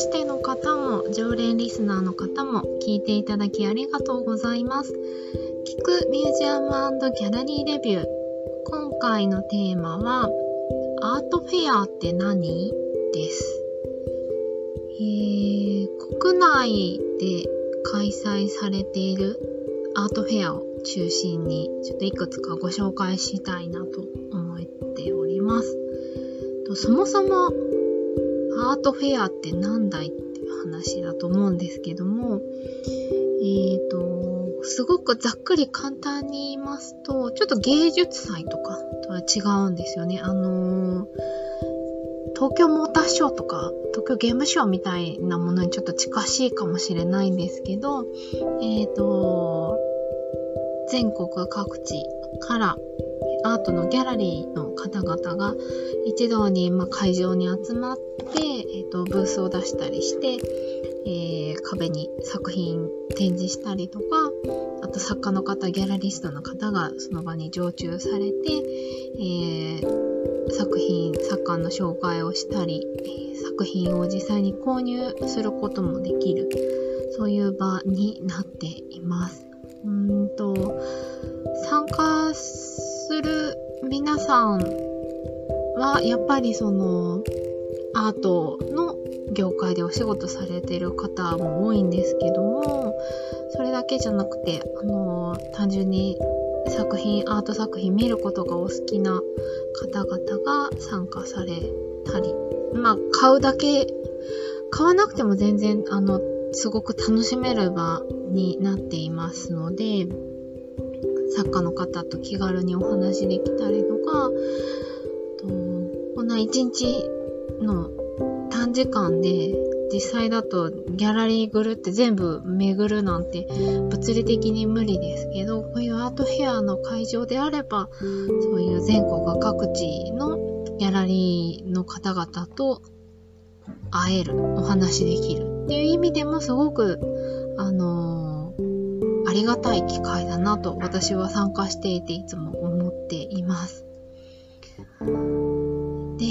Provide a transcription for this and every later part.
しての方も常連リスナーの方も聞いていただきありがとうございます。聞くミュージアムギャラリーレビュー。今回のテーマはアートフェアって何？です。えー、国内で開催されているアートフェアを中心にちょっといくつかご紹介したいなと思っております。とそもそもアートフェアって何だいって話だと思うんですけども、えーと、すごくざっくり簡単に言いますと、ちょっと芸術祭とかとは違うんですよね。あのー、東京モーターショーとか、東京ゲームショーみたいなものにちょっと近しいかもしれないんですけど、えっ、ー、と、全国各地からアートのギャラリーの方々が一堂に、まあ、会場に集まって、えーと、ブースを出したりして、えー、壁に作品展示したりとかあと作家の方ギャラリストの方がその場に常駐されて、えー、作品作家の紹介をしたり、作品を実際に購入することもできるそういう場になっています。うんと参加する皆さんはやっぱりそのアートの業界でお仕事されてる方も多いんですけどもそれだけじゃなくてあの単純に作品アート作品見ることがお好きな方々が参加されたりまあ買うだけ買わなくても全然あのすごく楽しめる場になっていますので作家の方と気軽にお話できたりとかとこんな一日の短時間で実際だとギャラリーぐるって全部巡るなんて物理的に無理ですけどこういうアートフェアの会場であればそういう全国各地のギャラリーの方々と会えるお話できるっていう意味でもすごくあの、ありがたい機会だなと私は参加していていつも思っています。で、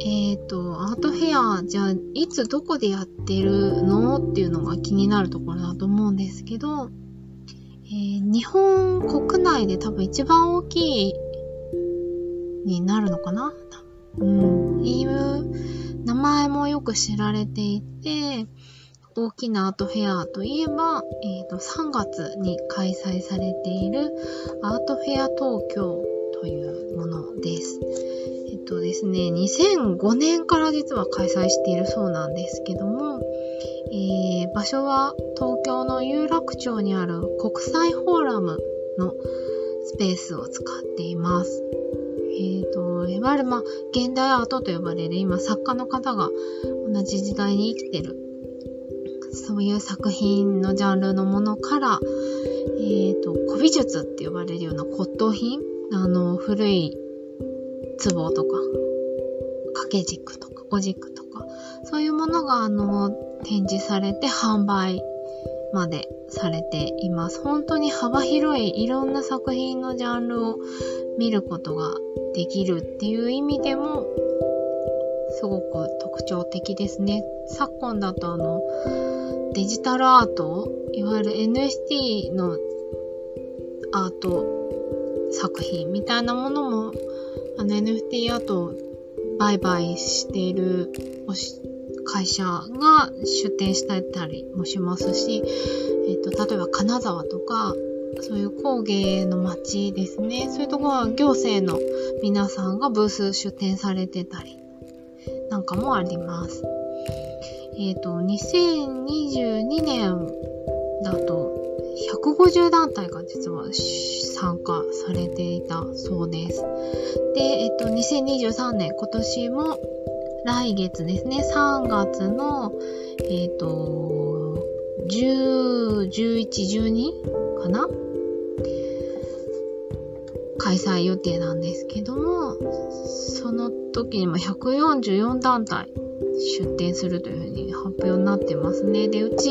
えっ、ー、と、アートフェア、じゃあ、いつどこでやってるのっていうのが気になるところだと思うんですけど、えー、日本国内で多分一番大きいになるのかな？うん、いう名前もよく知られていて、大きなアートフェアといえば、え、ー、と、3月に開催されているアートフェア東京というものです。えっとですね、2005年から実は開催しているそうなんですけども、えー、場所は東京の有楽町にある国際フォーラムのスペースを使っています。えっ、ー、と、いわゆるまあ、現代アートと呼ばれる今作家の方が同じ時代に生きてる、そういう作品のジャンルのものから、えっ、ー、と、古美術って呼ばれるような骨董品、あの、古い壺とか、掛け軸とか、お軸とか、そういうものが、あの、展示されて販売までされています。本当に幅広いいろんな作品のジャンルを見ることができるっていう意味でも、すごく特徴的ですね。昨今だとあの、デジタルアート、いわゆる NFT のアート作品みたいなものもあの NFT アート売買している会社が出店してたりもしますし、えっ、ー、と、例えば金沢とか、そういう工芸の街ですね。そういうとこは行政の皆さんがブース出店されてたりなんかもあります。えっ、ー、と、2022年だと150団体が実は参加されていたそうです。で、えっと、2023年、今年も来月ですね、3月の、えっと、10、11、12かな？開催予定なんですけども、その時にも144団体出展するというふうに発表になってますね。で、うち、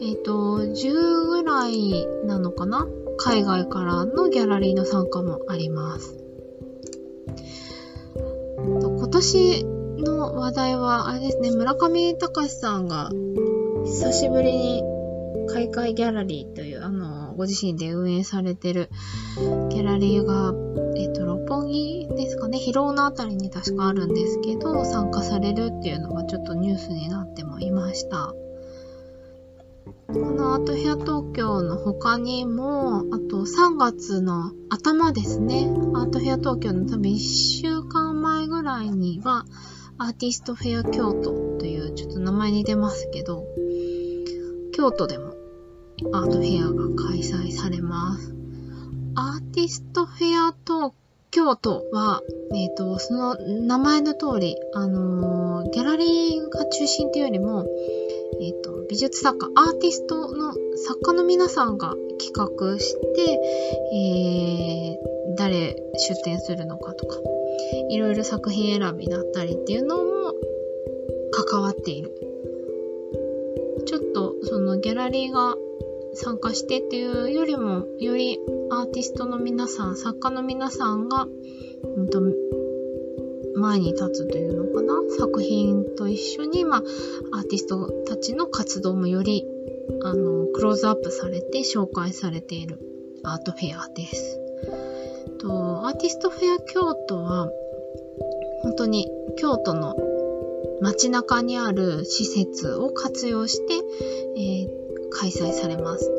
えっ、ー、と、10ぐらいなのかな？海外からのギャラリーの参加もあります。今年の話題は、あれですね、村上隆さんが久しぶりに開会ギャラリーという、あの、ご自身で運営されてるギャラリーが、えっ、と、六本木ですかね、広尾のあたりに確かあるんですけど、参加されるっていうのがちょっとニュースになってもいました。このアートヘア東京の他にも、あと3月の頭ですね、アートヘア東京の多分1週間前ぐらいには、アーティストフェア京都というちょっと名前に出ますけど、京都でもアートフェアが開催されます。アーティストフェア東京都は、えっ、ー、と、その名前の通り、あのー、ギャラリーが中心というよりも、えっ、ー、と、美術作家、アーティストの作家の皆さんが企画して、えー、誰出展するのかとか、いろいろ作品選びだったりっていうのも関わっている。ちょっとそのギャラリーが参加してっていうよりも、よりアーティストの皆さん、作家の皆さんが、うんと、前に立つというのかな？作品と一緒に、まあ、アーティストたちの活動もより、あの、クローズアップされて紹介されているアートフェアです。と、アーティストフェア京都は、本当に京都の街中にある施設を活用して、えー、開催されます。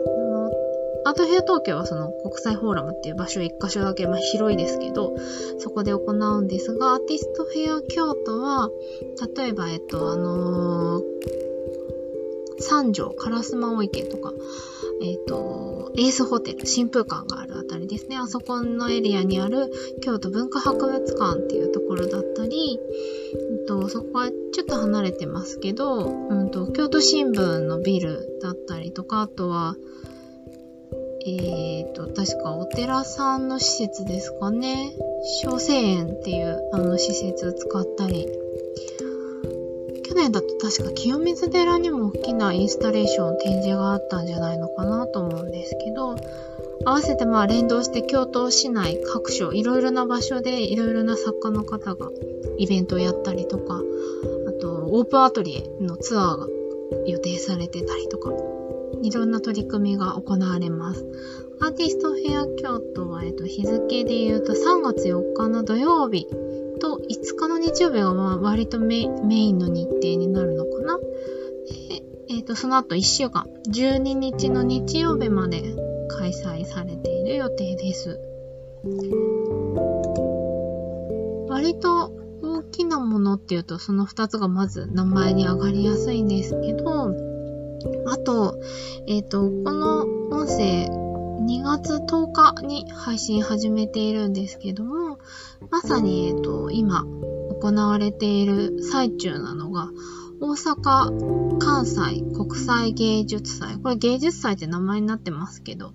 アートフェア東京はその国際フォーラムっていう場所一箇所だけ、まあ、広いですけど、そこで行うんですが、アーティストフェア京都は、例えば、えっと、あのー、三条、烏丸池とか、えっ、と、エースホテル、新風館があるあたりですね。あそこのエリアにある京都文化博物館っていうところだったり、うんと、そこはちょっと離れてますけど、うんと、京都新聞のビルだったりとか、あとは、えっ、ー、と、確かお寺さんの施設ですかね。小生園っていうあの施設を使ったり。去年だと確か清水寺にも大きなインスタレーション展示があったんじゃないのかなと思うんですけど、合わせてまあ連動して京都市内各所いろいろな場所でいろいろな作家の方がイベントをやったりとか、あとオープンアトリエのツアーが予定されてたりとか、いろんな取り組みが行われます。アーティストフェア京都は、えっと、日付で言うと3月4日の土曜日と5日の日曜日がまあ割とメインの日程になるのかな。えっ、と、その後1週間、12日の日曜日まで開催されている予定です。割と大きなものっていうとその2つがまず名前に上がりやすいんですけど、あと、えっ、ー、と、この音声、2月10日に配信始めているんですけども、まさに、えっ、と、今、行われている最中なのが、大阪・関西国際芸術祭。これ芸術祭って名前になってますけど、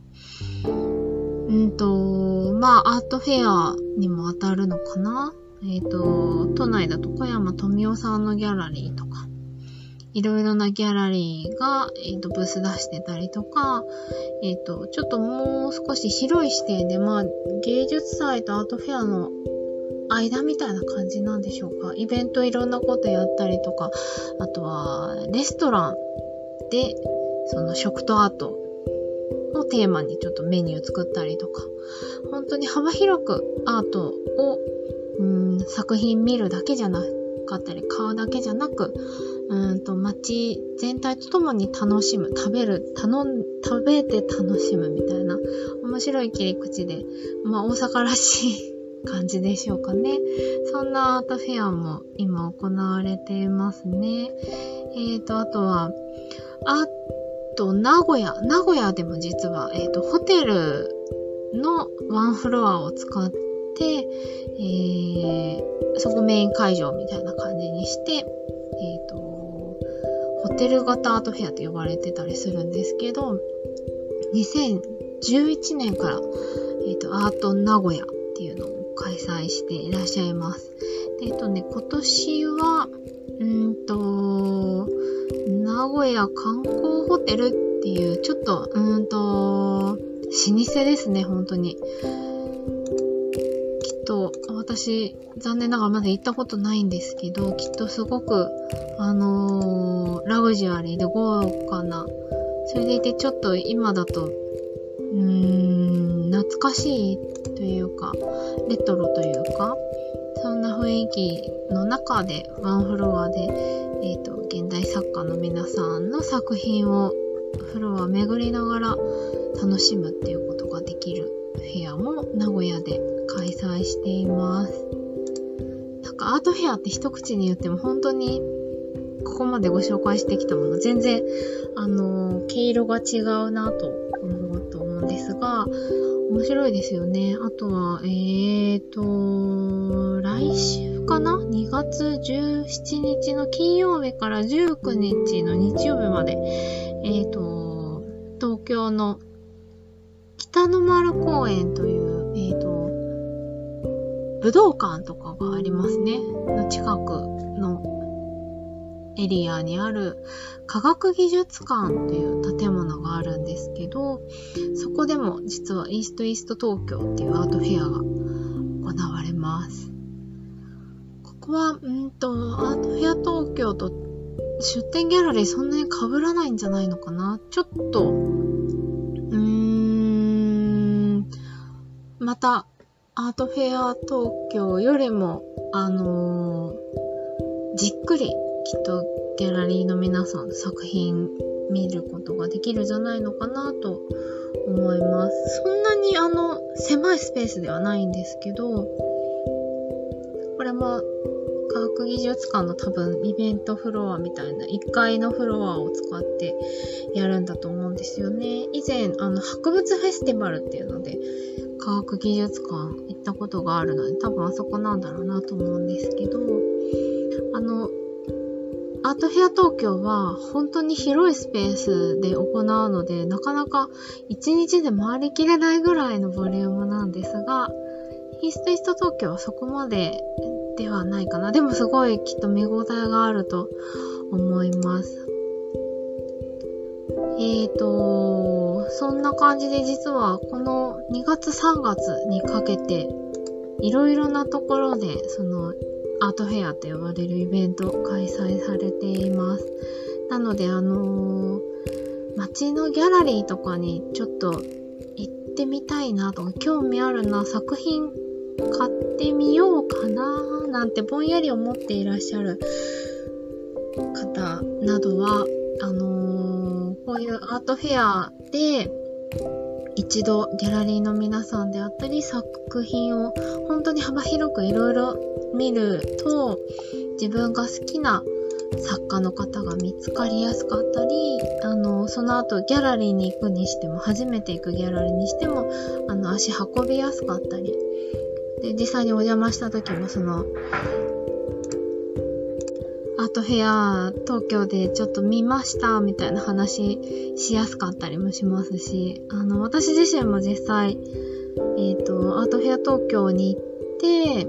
うんと、まあ、アートフェアにも当たるのかな？えっ、ー、と、都内だと小山富夫さんのギャラリーとか、いろいろなギャラリーが、えっ、ー、と、ブース出してたりとか、えっ、ー、と、ちょっともう少し広い視点で、まあ、芸術祭とアートフェアの間みたいな感じなんでしょうか。イベントいろんなことやったりとか、あとは、レストランで、その食とアートをテーマにちょっとメニュー作ったりとか、本当に幅広くアートを、うん、作品見るだけじゃなかったり、買うだけじゃなく、うんと、街全体とともに楽しむ、食べる、頼ん、食べて楽しむみたいな、面白い切り口で、まあ大阪らしい感じでしょうかね。そんなアートフェアも今行われていますね。えっ、ー、と、あとは、あと、名古屋、名古屋でも実は、えっ、ー、と、ホテルのワンフロアを使って、えー、そこメイン会場みたいな感じにして、えっ、ー、と、ホテル型アートフェアと呼ばれてたりするんですけど、2011年から、えっ、ー、と、アート名古屋っていうのを開催していらっしゃいます。で、えっ、ー、とね、今年は、うんと、名古屋観光ホテルっていう、ちょっと、うんと、老舗ですね、本当に。きっと、私、残念ながらまだ行ったことないんですけど、きっとすごく、あのー、ラグジュアリーで豪華な、それでいてちょっと今だと、うーん、懐かしいというか、レトロというか、そんな雰囲気の中で、ワンフロアで、えっ、ー、と、現代作家の皆さんの作品をフロア巡りながら楽しむっていうことができるフェアも名古屋で開催しています。なんかアートフェアって一口に言っても本当にここまでご紹介してきたもの全然あの毛色が違うなと思うと思うんですが面白いですよね。あとは、えーと、来週かな ?2 月17日の金曜日から19日の日曜日まで、えーと、東京の北の丸公園という、え、ー、と、武道館とかがありますね。の近くのエリアにある科学技術館っていう建物があるんですけど、そこでも実はイーストイースト東京っていうアートフェアが行われます。ここは、うんと、アートフェア東京と出店ギャラリーそんなに被らないんじゃないのかなちょっと、うーん、またアートフェア東京よりも、あのー、じっくりきっとギャラリーの皆さんの作品見ることができるじゃないのかなと思います。そんなにあの、狭いスペースではないんですけど、これも科学技術館の多分イベントフロアみたいな1階のフロアを使ってやるんだと思うんですよね。以前、あの、博物フェスティバルっていうので、科学技術館行ったことがあるので、多分あそこなんだろうなと思うんですけど、あの、アートフェア東京は本当に広いスペースで行うので、なかなか1日で回りきれないぐらいのボリュームなんですが、イーストイスト東京はそこまでではないかな。でもすごいきっと見応えがあると思います。えーと、そんな感じで実はこの2月3月にかけていろいろなところでそのアートフェアと呼ばれるイベント開催されています。なのであのー、街のギャラリーとかにちょっと行ってみたいなとか興味あるな作品買ってみようかななんてぼんやり思っていらっしゃる方などはあのー、こういうアートフェアで一度ギャラリーの皆さんであったり作品を本当に幅広くいろいろ見ると自分が好きな作家の方が見つかりやすかったり、あの、その後ギャラリーに行くにしても、初めて行くギャラリーにしても、あの、足運びやすかったり。で、実際にお邪魔した時もその、アートフェア東京でちょっと見ましたみたいな話しやすかったりもしますし、あの、私自身も実際、えっ、ー、と、アートフェア東京に行って、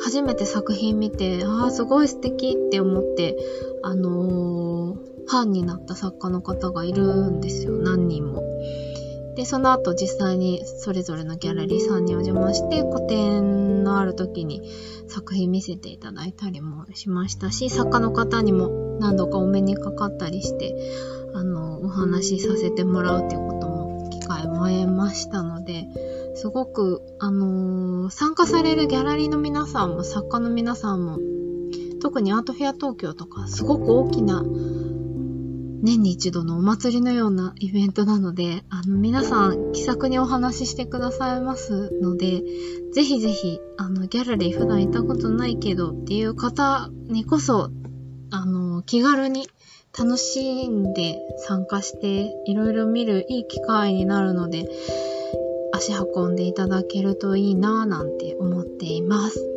初めて作品見て、ああ、すごい素敵って思って、あのー、ファンになった作家の方がいるんですよ、何人も。で、その後実際にそれぞれのギャラリーさんにお邪魔して、個展のある時に作品見せていただいたりもしましたし、作家の方にも何度かお目にかかったりして、あの、お話しさせてもらうっていうことも機会も得ましたので、すごく、あのー、参加されるギャラリーの皆さんも作家の皆さんも、特にアートフェア東京とか、すごく大きな年に一度のお祭りのようなイベントなので、あの、皆さん気さくにお話ししてくださいますので、ぜひぜひ、あの、ギャラリー普段行ったことないけどっていう方にこそ、あの、気軽に楽しんで参加していろいろ見るいい機会になるので、足運んでいただけるといいなぁなんて思っています。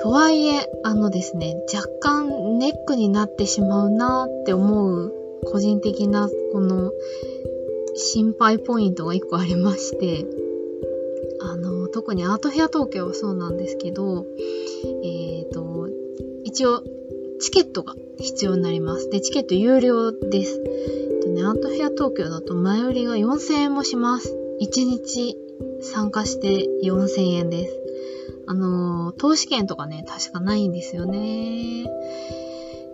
とはいえ、あのですね、若干ネックになってしまうなって思う個人的なこの心配ポイントが一個ありまして、あの、特にアートフェア東京はそうなんですけど、えっ、ー、と、一応、チケットが必要になります。で、チケット有料です。えっとね、アートフェア東京だと前売りが4000円もします。1日参加して4000円です。あの、投資券とかね、確かないんですよね。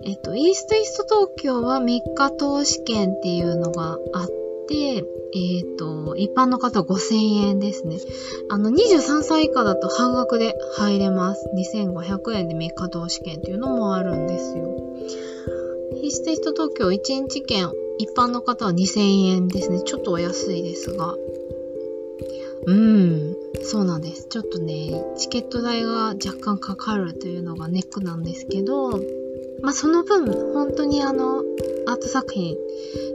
えっと、イーストイースト東京は3日投資券っていうのがあって、えっ、と、一般の方5000円ですね。あの、23歳以下だと半額で入れます。2500円で3日投資券っていうのもあるんですよ。イーストイースト東京1日券、一般の方は2000円ですね。ちょっとお安いですが。うん、そうなんです。ちょっとね、チケット代が若干かかるというのがネックなんですけど、まあ、その分、本当にあの、アート作品、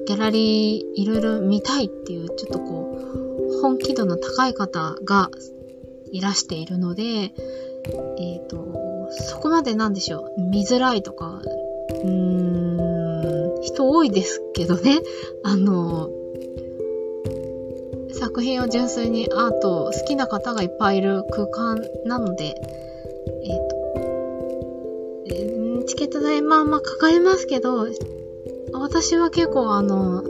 ギャラリーいろいろ見たいっていう、ちょっとこう、本気度の高い方がいらしているので、えっ、ー、と、そこまでなんでしょう、見づらいとか、うーん、人多いですけどね、あの、作品を純粋にアート好きな方がいっぱいいる空間なので、えっ、ー、と、チケット代まあまあかかりますけど、私は結構あの、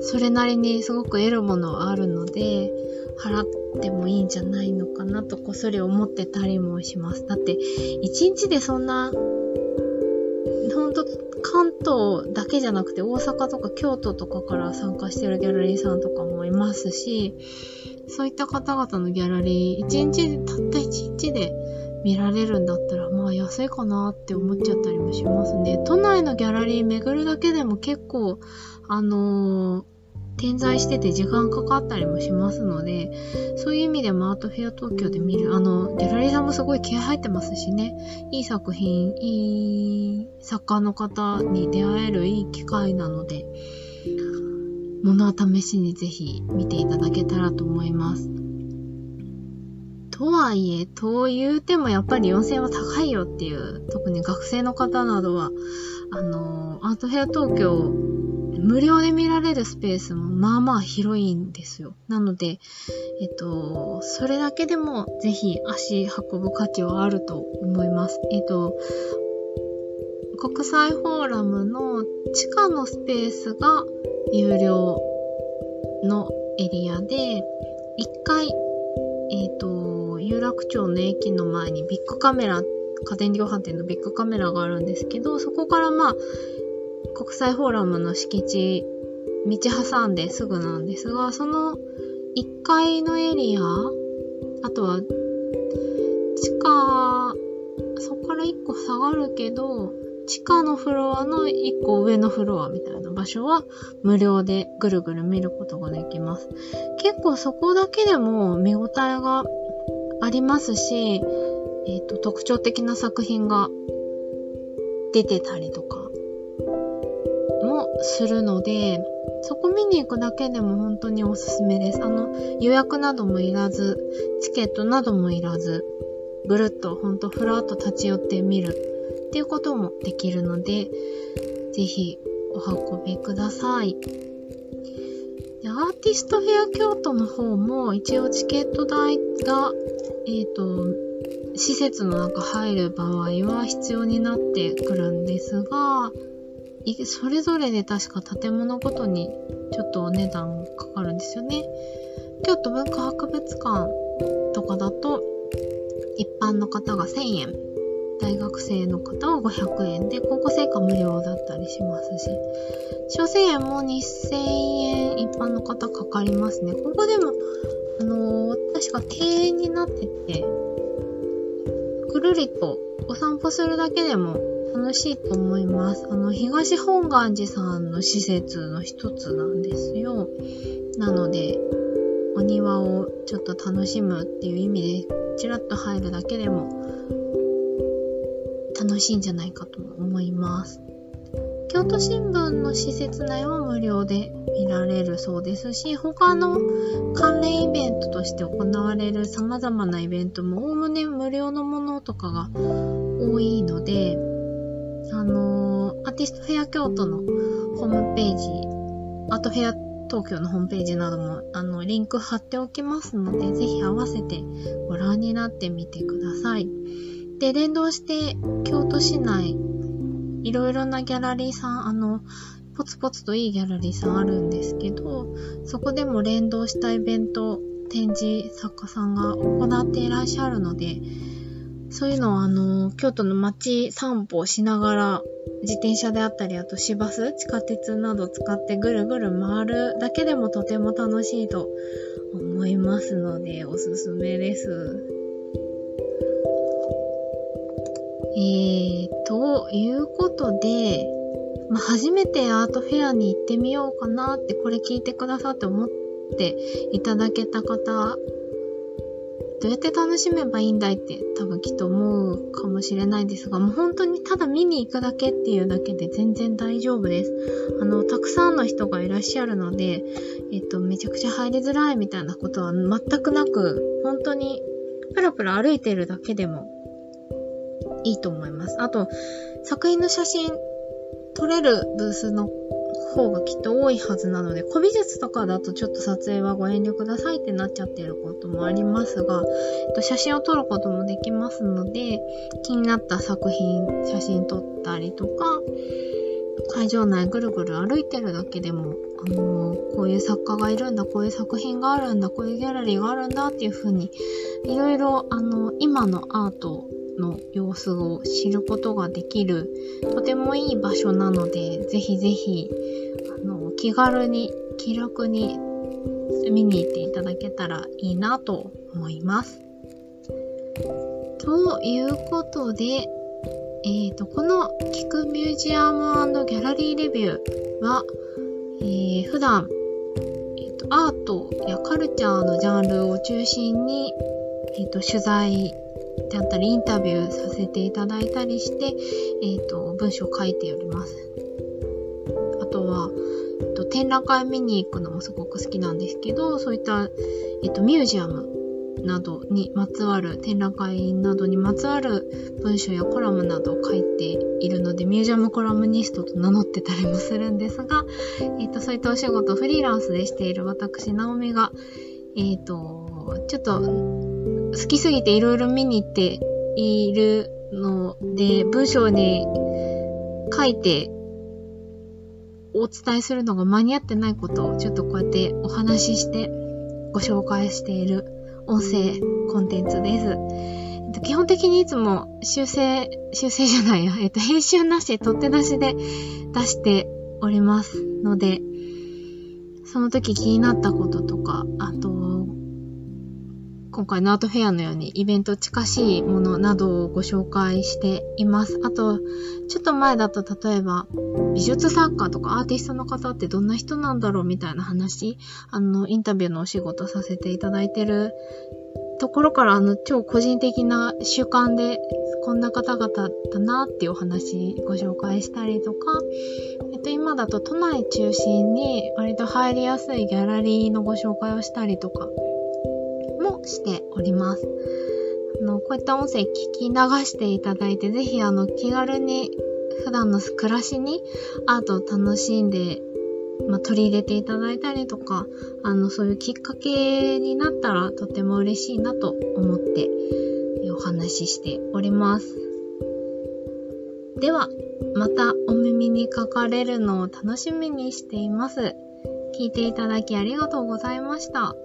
それなりにすごく得るものはあるので、払ってもいいんじゃないのかなとこっそり思ってたりもします。だって、一日でそんな、ほんと関東だけじゃなくて大阪とか京都とかから参加してるギャラリーさんとかもいますし、そういった方々のギャラリー、一日、たった一日で見られるんだったら、まあ安いかなって思っちゃったりもしますね。都内のギャラリー巡るだけでも結構、あのー、点在してて時間かかったりもしますので、そういう意味でもアートフェア東京で見る、あの、ギャラリーさんもすごい気合入ってますしね、いい作品、いい作家の方に出会えるいい機会なので、物は試しにぜひ見ていただけたらと思います。とはいえ、と言うてもやっぱり4000円は高いよっていう、特に学生の方などは、あのアートフェア東京、無料で見られるスペースもまあまあ広いんですよ。なので、えっと、それだけでもぜひ足運ぶ価値はあると思います。えっと、国際フォーラムの地下のスペースが有料のエリアで、1階、えっ、と、有楽町の駅の前にビッグカメラ、家電量販店のビッグカメラがあるんですけど、そこからまあ、国際フォーラムの敷地、道挟んですぐなんですが、その1階のエリア、あとは、地下、そこから1個下がるけど、地下のフロアの1個上のフロアみたいな場所は無料でぐるぐる見ることができます。結構そこだけでも見応えがありますし、え、ー、と、特徴的な作品が出てたりとかするので、そこ見に行くだけでも本当におすすめです。あの、予約などもいらず、チケットなどもいらず、ぐるっとほんとふらっと立ち寄ってみるっていうこともできるので、ぜひお運びください。でアーティストフェア京都の方も一応チケット代がえっ、ー、と、施設の中入る場合は必要になってくるんですが、それぞれで確か建物ごとにちょっとお値段かかるんですよね。京都文化博物館とかだと一般の方が1000円、大学生の方は500円で高校生か無料だったりしますし、小1000円も2000円一般の方かかりますね。ここでもあのー、確か庭園になってて、くるりとお散歩するだけでも楽しいと思います。あの、東本願寺さんの施設の一つなんですよ。なので、お庭をちょっと楽しむっていう意味で、ちらっと入るだけでも楽しいんじゃないかと思います。京都新聞の施設内は無料で見られるそうですし、他の関連イベントとして行われる様々なイベントも、おおむね無料のものとかが多いので、あのー、アーティストフェア京都のホームページ、アートフェア東京のホームページなども、あの、リンク貼っておきますので、ぜひ合わせてご覧になってみてください。で、連動して、京都市内、いろいろなギャラリーさん、あの、ポツポツといいギャラリーさんあるんですけど、そこでも連動したイベント展示作家さんが行っていらっしゃるので、そういうのをあの、京都の街散歩しながら、自転車であったり、あと市バス、地下鉄など使ってぐるぐる回るだけでもとても楽しいと思いますので、おすすめです。えー、ということで、まあ、初めてアートフェアに行ってみようかなってこれ聞いてくださって思っていただけた方どうやって楽しめばいいんだいって多分きっと思うかもしれないですが、もう本当にただ見に行くだけっていうだけで全然大丈夫です。あの、たくさんの人がいらっしゃるので、えっと、めちゃくちゃ入りづらいみたいなことは全くなく、本当にプラプラ歩いてるだけでもいいと思います。あと、作品の写真撮れるブースの方がきっと多いはずなので、古美術とかだとちょっと撮影はご遠慮くださいってなっちゃってることもありますが、えっと、写真を撮ることもできますので、気になった作品、写真撮ったりとか、会場内ぐるぐる歩いてるだけでも、あのー、こういう作家がいるんだ、こういう作品があるんだ、こういうギャラリーがあるんだっていう風に、いろいろ、あのー、今のアートをの様子を知ることができるとてもいい場所なのでぜひぜひあの気軽に気楽に見に行っていただけたらいいなと思います。ということで、えーと、この聞くミュージアムギャラリーレビューは、えー、普段、えーと、アートやカルチャーのジャンルを中心に、えーと取材であったりインタビューさせていただいたりして、え、ー、と、文章を書いております。あとは、えっと、展覧会見に行くのもすごく好きなんですけど、そういった、えっと、ミュージアムなどにまつわる、展覧会などにまつわる文章やコラムなどを書いているので、ミュージアムコラムニストと名乗ってたりもするんですが、えっと、そういったお仕事をフリーランスでしている私、ナオミが、えっと、ちょっと、好きすぎていろいろ見に行っているので、文章に書いてお伝えするのが間に合ってないことをちょっとこうやってお話ししてご紹介している音声コンテンツです。基本的にいつも修正、修正じゃないや、えっと、編集なし、取って出しで出しておりますので、その時気になったこととか、あと、今回のアートフェアのようにイベント近しいものなどをご紹介しています。あと、ちょっと前だと例えば美術作家とかアーティストの方ってどんな人なんだろうみたいな話、あの、インタビューのお仕事させていただいてるところからあの超個人的な習慣でこんな方々だなっていうお話ご紹介したりとか、えっと今だと都内中心に割と入りやすいギャラリーのご紹介をしたりとかしております。あの、こういった音声聞き流していただいて、ぜひあの、気軽に普段の暮らしにアートを楽しんで、まあ、取り入れていただいたりとか、あの、そういうきっかけになったらとても嬉しいなと思ってお話ししております。では、またお耳にかかれるのを楽しみにしています。聞いていただきありがとうございました。